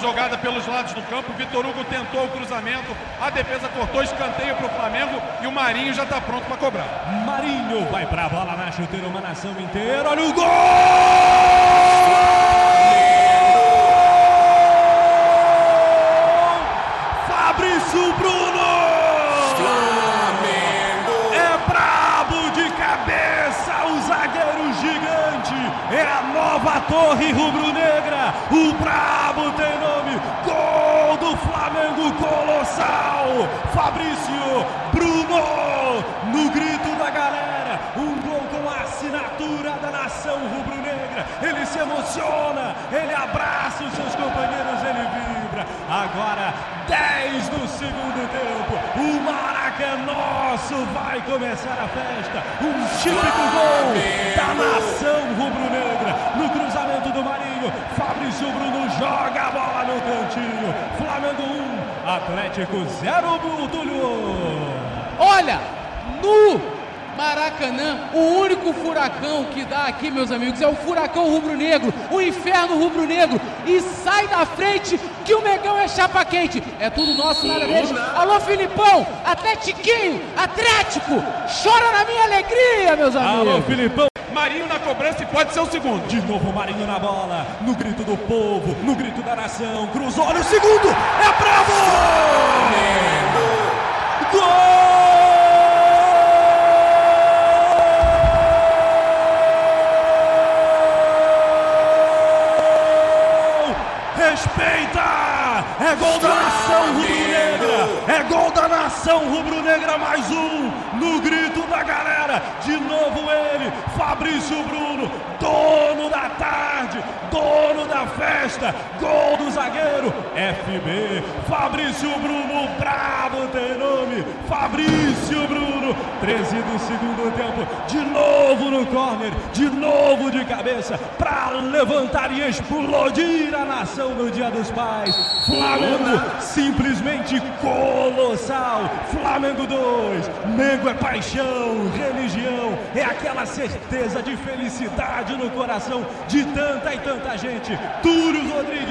jogada pelos lados do campo. Vitor Hugo tentou o cruzamento, a defesa cortou escanteio para o Flamengo e o Marinho já está pronto para cobrar. Marinho vai para a bola na chuteira, uma nação inteira. Olha o gol! Torre rubro-negra, o brabo tem nome, gol do Flamengo colossal, Fabrício Bruno, no grito da galera, um gol com a assinatura da nação rubro-negra, ele se emociona, ele abraça os seus companheiros, ele vibra, agora 10 no segundo tempo, o Maraca é nosso, vai começar a festa, um típico gol da nação rubro-negra, no cruzamento do Marinho, Fabrício Bruno joga a bola no cantinho, Flamengo 1, Atlético 0, Túlio. Olha, no Maracanã, o único furacão que dá aqui, meus amigos, é o furacão rubro-negro, o inferno rubro-negro. E sai da frente que o Megão é chapa quente. É tudo nosso, nada deles. Alô, Filipão, Atletiquinho, Atlético, chora na minha alegria, meus amigos. Alô, Filipão. Marinho na cobrança e pode ser o segundo. De novo Marinho na bola, no grito do povo, no grito da nação. Cruzou, olha o segundo, é bravo! Gol! Respeita! É gol da nação rubro-negra! É gol da nação rubro-negra, mais um! No grito da galera! De novo ele, Fabrício Bruno, dono da tarde, dono da festa, gol do zagueiro, FB, Fabrício Bruno, brabo tem nome, Fabrício Bruno, 13 do segundo tempo, de novo no corner, de novo de cabeça, para levantar e explodir a nação no Dia dos Pais. Flamengo simplesmente colossal. Flamengo 2, Mengo é paixão, religião, é aquela certeza de felicidade no coração de tanta e tanta gente. Túlio Rodrigues.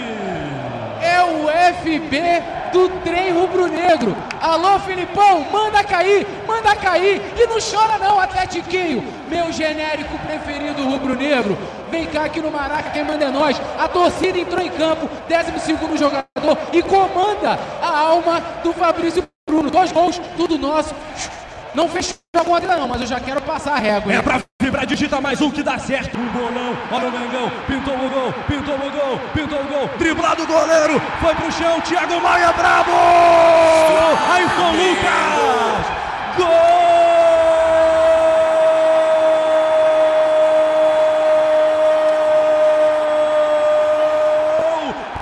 É o FB do trem rubro-negro. Alô, Filipão, manda cair, manda cair. E não chora não, Atletiquinho. Meu genérico preferido rubro-negro. Vem cá aqui no Maraca, quem manda é nós. A torcida entrou em campo, 12 jogador, e comanda a alma do Fabrício Bruno. Dois gols, tudo nosso. Não fechou a conta não, mas eu já quero passar a régua. É pra vibrar, digita mais um que dá certo. Um bolão, olha o Mengão, pintou o gol, pintou o gol, o gol, driblado o goleiro, foi pro chão, Thiago Maia, bravo! Ayrton Lucas! Gol!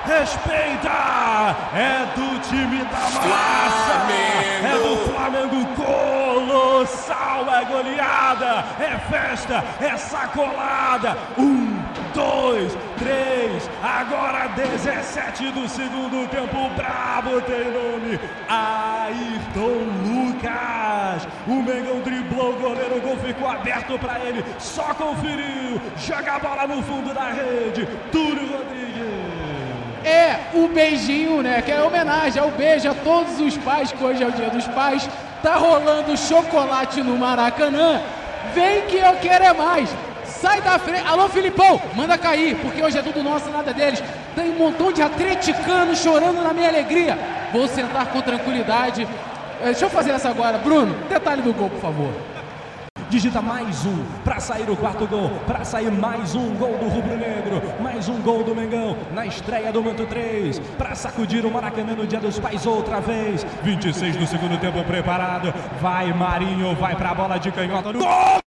Respeita! É do time da massa! É do Flamengo colossal! É goleada! É festa! É sacolada! Um, dois, três, agora 17 do segundo tempo, brabo tem nome, Ayrton Lucas, o Mengão driblou o goleiro, o gol ficou aberto para ele, só conferiu, joga a bola no fundo da rede, Túlio Rodrigues. É o beijinho, né? Que é homenagem, é o beijo a todos os pais, que hoje é o dia dos pais. Tá rolando chocolate no Maracanã. Vem que eu quero é mais. Sai da frente. Alô, Filipão, manda cair, porque hoje é tudo nosso, nada deles. Tem um montão de atleticanos chorando na minha alegria. Vou sentar com tranquilidade. Eh, Deixa eu fazer essa agora. Bruno, detalhe do gol, por favor. Digita mais um para sair o quarto gol, para sair mais um gol do Rubro Negro, mais um gol do Mengão na estreia do Manto 3, para sacudir o Maracanã no Dia dos Pais outra vez. 26 do segundo tempo preparado. Vai Marinho, vai para a bola de canhota. Gol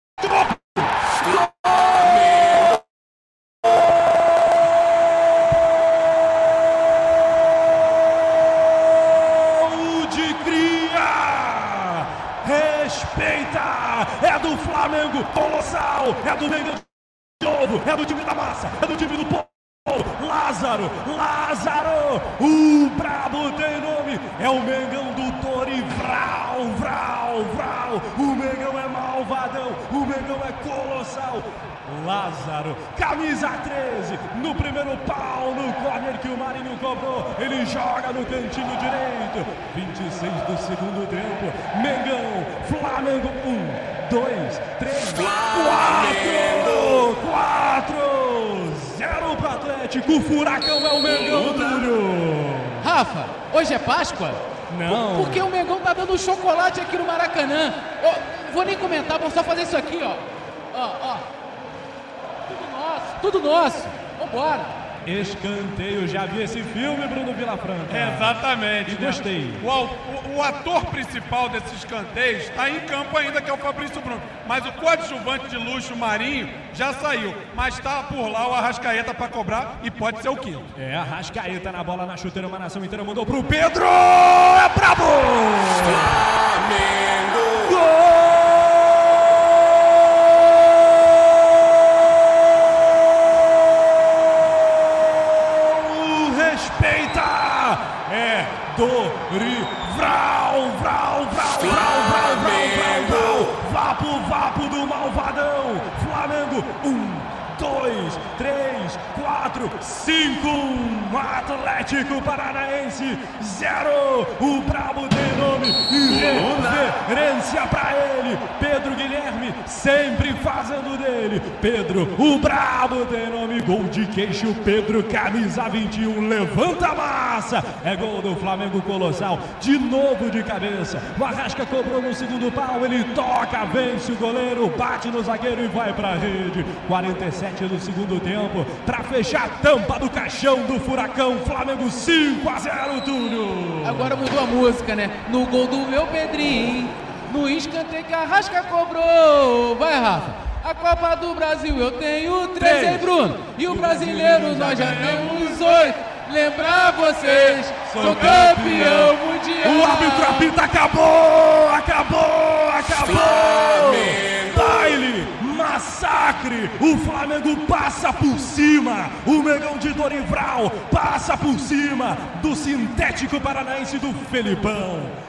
de cria! Respeita! É do Flamengo colossal! É do Mengão de novo! É do time da massa! É do time do povo! Lázaro! Lázaro! O brabo tem nome, é o Mengão do Torivral, vral, vral. O Mengão é malvadão, o Mengão é colossal. Lázaro, camisa 13, no primeiro pau, no corner que o Marinho cobrou, ele joga no cantinho direito, 26 do segundo tempo, Mengão, Flamengo, 1, 2, 3, 4, 4, 0 para Atlético, o Furacão é o Mengão, Túlio. Rafa, hoje é Páscoa? Não. Porque o Mengão tá dando chocolate aqui no Maracanã. Ó, vou nem comentar, vou só fazer isso aqui, ó. Ó, ó. Tudo nosso, tudo nosso. Vambora. Escanteio, já vi esse filme, Bruno Vilafranca. Exatamente. E né? gostei. O, o- o ator principal desses escanteios está em campo ainda, que é o Fabrício Bruno. Mas o coadjuvante de luxo, o Marinho, já saiu. Mas está por lá o Arrascaeta para cobrar e pode ser o quinto. É, a Rascaeta na bola na chuteira, uma nação inteira mandou pro Pedro! É brabo! Gol! Dorival! Vral, vral, vral, vral, vral, vral, vral! Vapo, vapo do malvadão! Flamengo, um, dois, três, quatro, cinco. Atlético Paranaense, zero. O Brabo tem nome e reverência pra ele. Pedro Guilherme sempre fazendo dele. Pedro, o Brabo tem nome. Gol de queixo, Pedro, camisa 21. Levanta a massa. É gol do Flamengo Colossal. De novo de cabeça. O Arrasca cobrou no segundo pau. Ele toca, vence o goleiro, bate no zagueiro e vai pra rede. 47 do segundo tempo. Pra fechar tampa do caixão do Furacão. Flamengo 5 a 0, Túlio. Agora mudou a música, né? No gol do meu Pedrinho, no escanteio que a Rasca cobrou. Vai, Rafa. A Copa do Brasil eu tenho três, hein, Bruno? E o brasileiro nós já temos oito. Lembrar vocês, sou campeão mundial. O árbitro apita! Acabou! Acabou! O Flamengo passa por cima! O Megão de Dorival passa por cima do sintético paranaense do Felipão!